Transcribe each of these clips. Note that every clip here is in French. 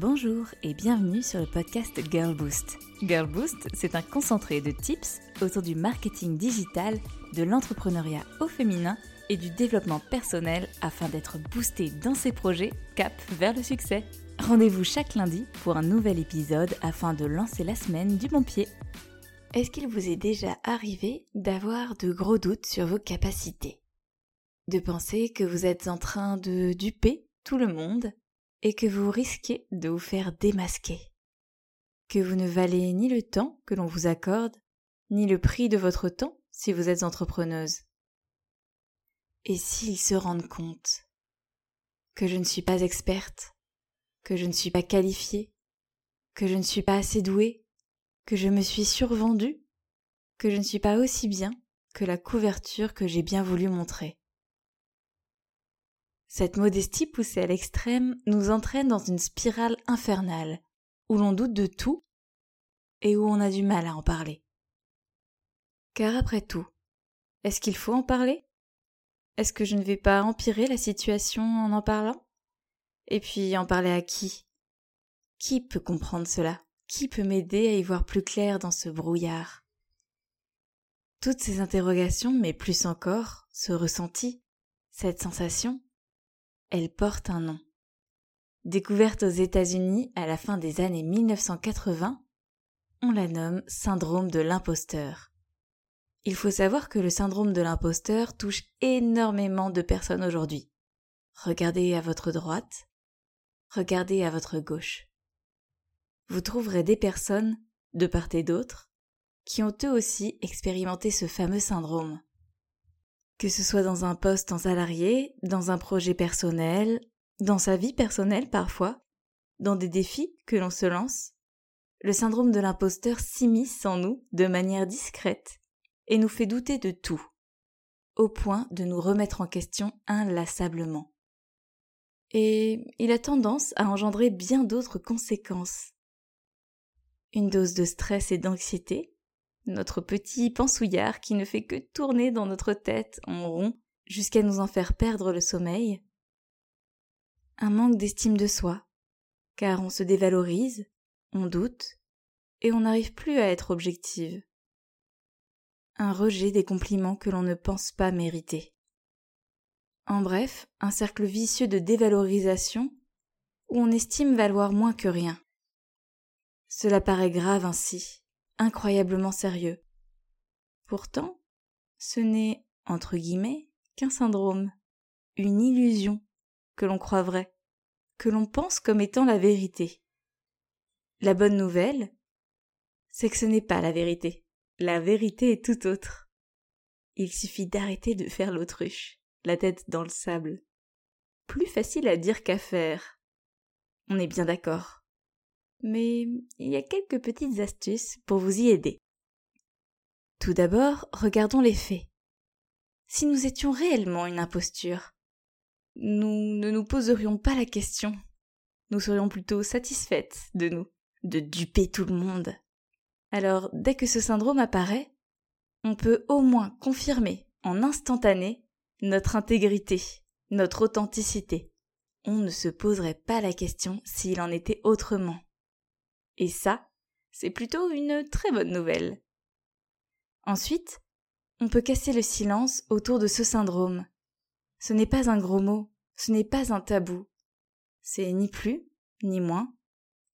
Bonjour et bienvenue sur le podcast Girl Boost. Girl Boost, c'est un concentré de tips autour du marketing digital, de l'entrepreneuriat au féminin et du développement personnel afin d'être boosté dans ses projets cap vers le succès. Rendez-vous chaque lundi pour un nouvel épisode afin de lancer la semaine du bon pied. Est-ce qu'il vous est déjà arrivé d'avoir de gros doutes sur vos capacités? De penser que vous êtes en train de duper tout le monde et que vous risquez de vous faire démasquer. Que vous ne valez ni le temps que l'on vous accorde, ni le prix de votre temps si vous êtes entrepreneuse. Et s'ils se rendent compte que je ne suis pas experte, que je ne suis pas qualifiée, que je ne suis pas assez douée, que je me suis survendue, que je ne suis pas aussi bien que la couverture que j'ai bien voulu montrer. Cette modestie poussée à l'extrême nous entraîne dans une spirale infernale, où l'on doute de tout et où on a du mal à en parler. Car après tout, est-ce qu'il faut en parler? Est-ce que je ne vais pas empirer la situation en en parlant? Et puis en parler à qui? Qui peut comprendre cela? Qui peut m'aider à y voir plus clair dans ce brouillard? Toutes ces interrogations, mais plus encore, ce ressenti, cette sensation, elle porte un nom. Découverte aux États-Unis à la fin des années 1980, on la nomme syndrome de l'imposteur. Il faut savoir que le syndrome de l'imposteur touche énormément de personnes aujourd'hui. Regardez à votre droite, regardez à votre gauche. Vous trouverez des personnes, de part et d'autre, qui ont eux aussi expérimenté ce fameux syndrome que ce soit dans un poste en salarié, dans un projet personnel, dans sa vie personnelle parfois, dans des défis que l'on se lance, le syndrome de l'imposteur s'immisce en nous de manière discrète et nous fait douter de tout, au point de nous remettre en question inlassablement. Et il a tendance à engendrer bien d'autres conséquences. Une dose de stress et d'anxiété, notre petit pensouillard qui ne fait que tourner dans notre tête en rond jusqu'à nous en faire perdre le sommeil. Un manque d'estime de soi, car on se dévalorise, on doute, et on n'arrive plus à être objective. Un rejet des compliments que l'on ne pense pas mériter. En bref, un cercle vicieux de dévalorisation où on estime valoir moins que rien. Cela paraît grave ainsi, incroyablement sérieux. Pourtant, ce n'est, entre guillemets, qu'un syndrome, une illusion que l'on croit vrai, que l'on pense comme étant la vérité. La bonne nouvelle, c'est que ce n'est pas la vérité. La vérité est tout autre. Il suffit d'arrêter de faire l'autruche, la tête dans le sable. Plus facile à dire qu'à faire. On est bien d'accord mais il y a quelques petites astuces pour vous y aider. Tout d'abord, regardons les faits. Si nous étions réellement une imposture, nous ne nous poserions pas la question. Nous serions plutôt satisfaites de nous, de duper tout le monde. Alors, dès que ce syndrome apparaît, on peut au moins confirmer en instantané notre intégrité, notre authenticité. On ne se poserait pas la question s'il en était autrement. Et ça, c'est plutôt une très bonne nouvelle. Ensuite, on peut casser le silence autour de ce syndrome. Ce n'est pas un gros mot, ce n'est pas un tabou. C'est ni plus, ni moins,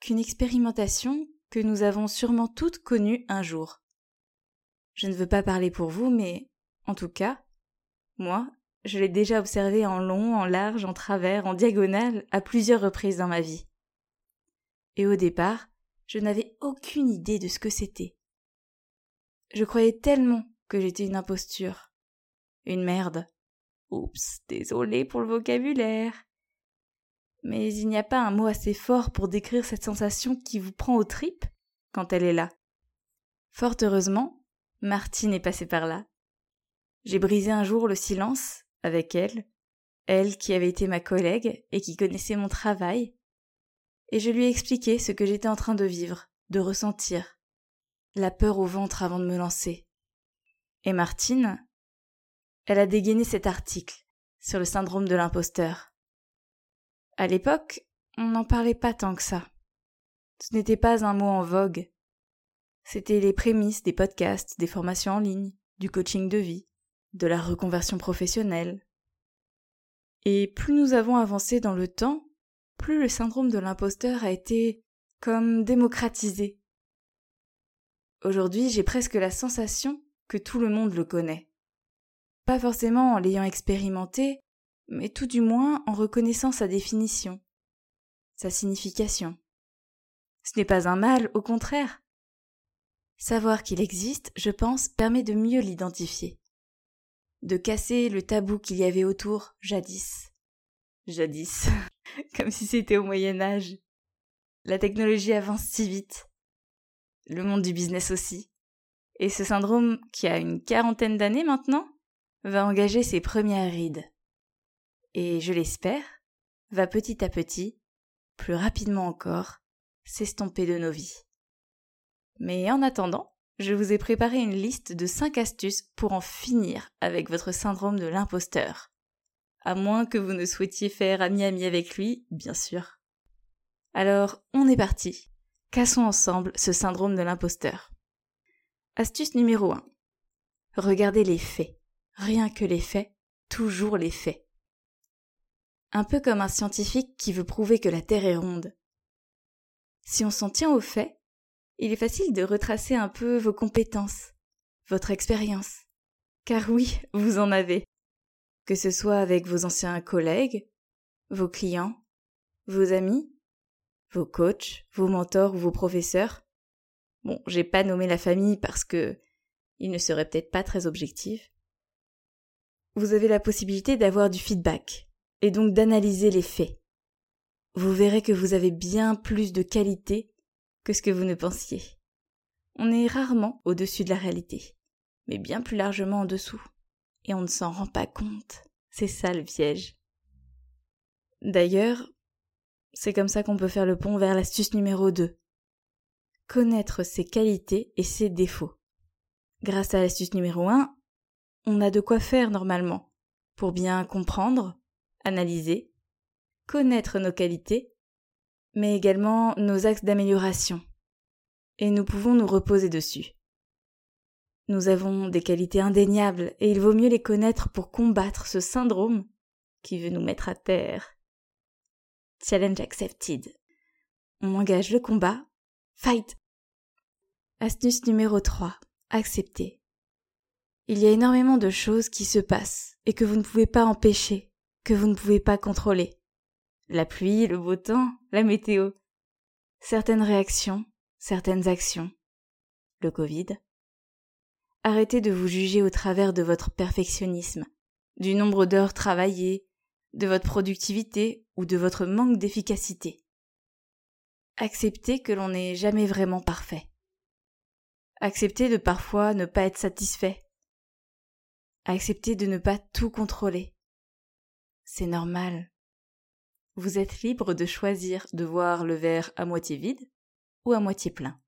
qu'une expérimentation que nous avons sûrement toutes connue un jour. Je ne veux pas parler pour vous, mais, en tout cas, moi, je l'ai déjà observé en long, en large, en travers, en diagonale, à plusieurs reprises dans ma vie. Et au départ, je n'avais aucune idée de ce que c'était. Je croyais tellement que j'étais une imposture. Une merde. Oups, désolé pour le vocabulaire. Mais il n'y a pas un mot assez fort pour décrire cette sensation qui vous prend aux tripes quand elle est là. Fort heureusement, Martine est passée par là. J'ai brisé un jour le silence avec elle, elle qui avait été ma collègue et qui connaissait mon travail, et je lui ai expliqué ce que j'étais en train de vivre, de ressentir, la peur au ventre avant de me lancer. Et Martine, elle a dégainé cet article sur le syndrome de l'imposteur. À l'époque, on n'en parlait pas tant que ça. Ce n'était pas un mot en vogue. C'était les prémices des podcasts, des formations en ligne, du coaching de vie, de la reconversion professionnelle. Et plus nous avons avancé dans le temps, plus le syndrome de l'imposteur a été comme démocratisé. Aujourd'hui, j'ai presque la sensation que tout le monde le connaît. Pas forcément en l'ayant expérimenté, mais tout du moins en reconnaissant sa définition, sa signification. Ce n'est pas un mal, au contraire. Savoir qu'il existe, je pense, permet de mieux l'identifier, de casser le tabou qu'il y avait autour jadis. Jadis, comme si c'était au Moyen Âge. La technologie avance si vite. Le monde du business aussi. Et ce syndrome, qui a une quarantaine d'années maintenant, va engager ses premières rides. Et je l'espère, va petit à petit, plus rapidement encore, s'estomper de nos vies. Mais en attendant, je vous ai préparé une liste de 5 astuces pour en finir avec votre syndrome de l'imposteur. À moins que vous ne souhaitiez faire ami-ami avec lui, bien sûr. Alors, on est parti. Cassons ensemble ce syndrome de l'imposteur. Astuce numéro 1. Regardez les faits. Rien que les faits, toujours les faits. Un peu comme un scientifique qui veut prouver que la Terre est ronde. Si on s'en tient aux faits, il est facile de retracer un peu vos compétences, votre expérience. Car oui, vous en avez. Que ce soit avec vos anciens collègues, vos clients, vos amis, vos coachs, vos mentors ou vos professeurs. Bon, j'ai pas nommé la famille parce que il ne serait peut-être pas très objectif. Vous avez la possibilité d'avoir du feedback et donc d'analyser les faits. Vous verrez que vous avez bien plus de qualité que ce que vous ne pensiez. On est rarement au-dessus de la réalité, mais bien plus largement en dessous. Et on ne s'en rend pas compte. C'est ça le piège. D'ailleurs, c'est comme ça qu'on peut faire le pont vers l'astuce numéro 2. Connaître ses qualités et ses défauts. Grâce à l'astuce numéro 1, on a de quoi faire normalement pour bien comprendre, analyser, connaître nos qualités mais également nos axes d'amélioration. Et nous pouvons nous reposer dessus. Nous avons des qualités indéniables et il vaut mieux les connaître pour combattre ce syndrome qui veut nous mettre à terre. Challenge accepted. On engage le combat. Fight. Astuce numéro 3. Accepter. Il y a énormément de choses qui se passent et que vous ne pouvez pas empêcher, que vous ne pouvez pas contrôler la pluie, le beau temps, la météo, certaines réactions, certaines actions, le Covid. Arrêtez de vous juger au travers de votre perfectionnisme, du nombre d'heures travaillées, de votre productivité ou de votre manque d'efficacité. Acceptez que l'on n'est jamais vraiment parfait. Acceptez de parfois ne pas être satisfait. Acceptez de ne pas tout contrôler. C'est normal, vous êtes libre de choisir de voir le verre à moitié vide ou à moitié plein.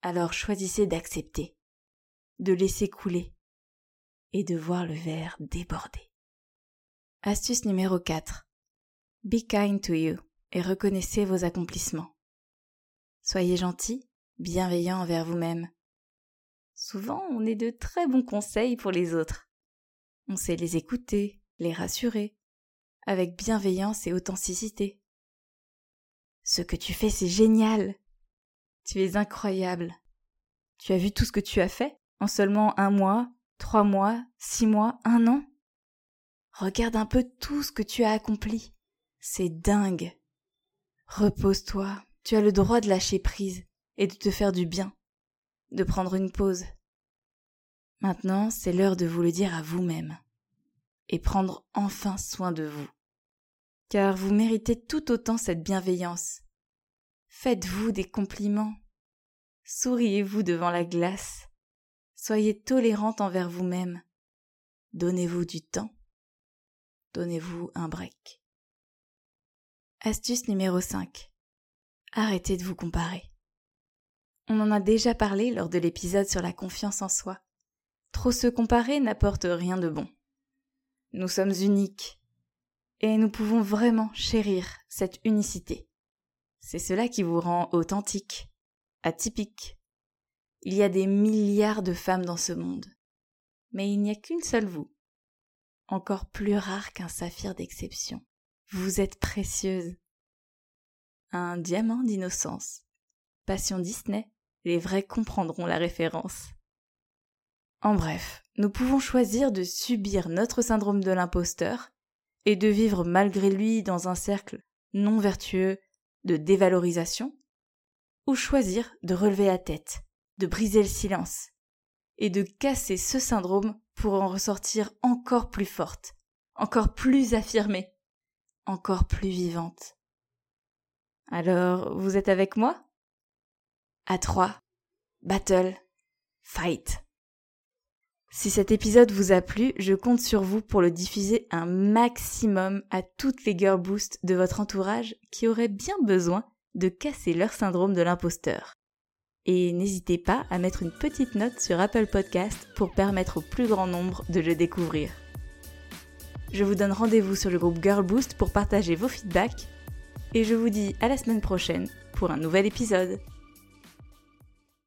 Alors choisissez d'accepter, de laisser couler et de voir le verre déborder. Astuce numéro 4. Be kind to you et reconnaissez vos accomplissements. Soyez gentil, bienveillant envers vous-même. Souvent, on est de très bons conseils pour les autres. On sait les écouter, les rassurer, avec bienveillance et authenticité. Ce que tu fais, c'est génial. Tu es incroyable. Tu as vu tout ce que tu as fait? En seulement un mois, trois mois, six mois, un an Regarde un peu tout ce que tu as accompli. C'est dingue. Repose-toi. Tu as le droit de lâcher prise et de te faire du bien, de prendre une pause. Maintenant, c'est l'heure de vous le dire à vous-même et prendre enfin soin de vous. Car vous méritez tout autant cette bienveillance. Faites-vous des compliments. Souriez-vous devant la glace. Soyez tolérante envers vous-même. Donnez-vous du temps. Donnez-vous un break. Astuce numéro 5. Arrêtez de vous comparer. On en a déjà parlé lors de l'épisode sur la confiance en soi. Trop se comparer n'apporte rien de bon. Nous sommes uniques. Et nous pouvons vraiment chérir cette unicité. C'est cela qui vous rend authentique, atypique. Il y a des milliards de femmes dans ce monde. Mais il n'y a qu'une seule vous. Encore plus rare qu'un saphir d'exception. Vous êtes précieuse. Un diamant d'innocence. Passion Disney, les vrais comprendront la référence. En bref, nous pouvons choisir de subir notre syndrome de l'imposteur et de vivre malgré lui dans un cercle non vertueux de dévalorisation, ou choisir de relever la tête, de briser le silence, et de casser ce syndrome pour en ressortir encore plus forte, encore plus affirmée, encore plus vivante. Alors, vous êtes avec moi? À trois, battle, fight. Si cet épisode vous a plu, je compte sur vous pour le diffuser un maximum à toutes les girl boosts de votre entourage qui auraient bien besoin de casser leur syndrome de l'imposteur. Et n'hésitez pas à mettre une petite note sur Apple Podcast pour permettre au plus grand nombre de le découvrir. Je vous donne rendez-vous sur le groupe Girl Boost pour partager vos feedbacks et je vous dis à la semaine prochaine pour un nouvel épisode.